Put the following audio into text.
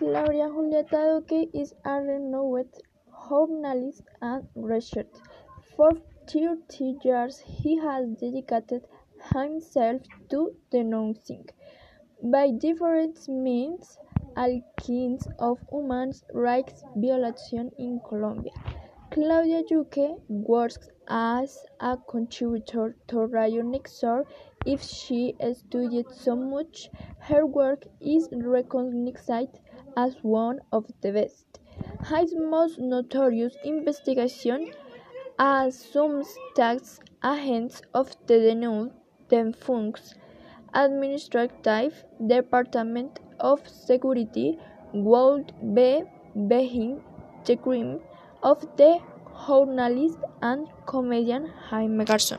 Claudia Julieta Duque is a renowned journalist and researcher. For thirty years he has dedicated himself to denouncing, by different means, all kinds of human rights violations in Colombia. Claudia Duque works as a contributor to Radio Nizkor. If she studied so much, her work is recognized as one of the best. His most notorious investigation, as some state agents of the defunct Administrative Department of Security, would be behind the crime of the journalist and comedian Jaime Garzón.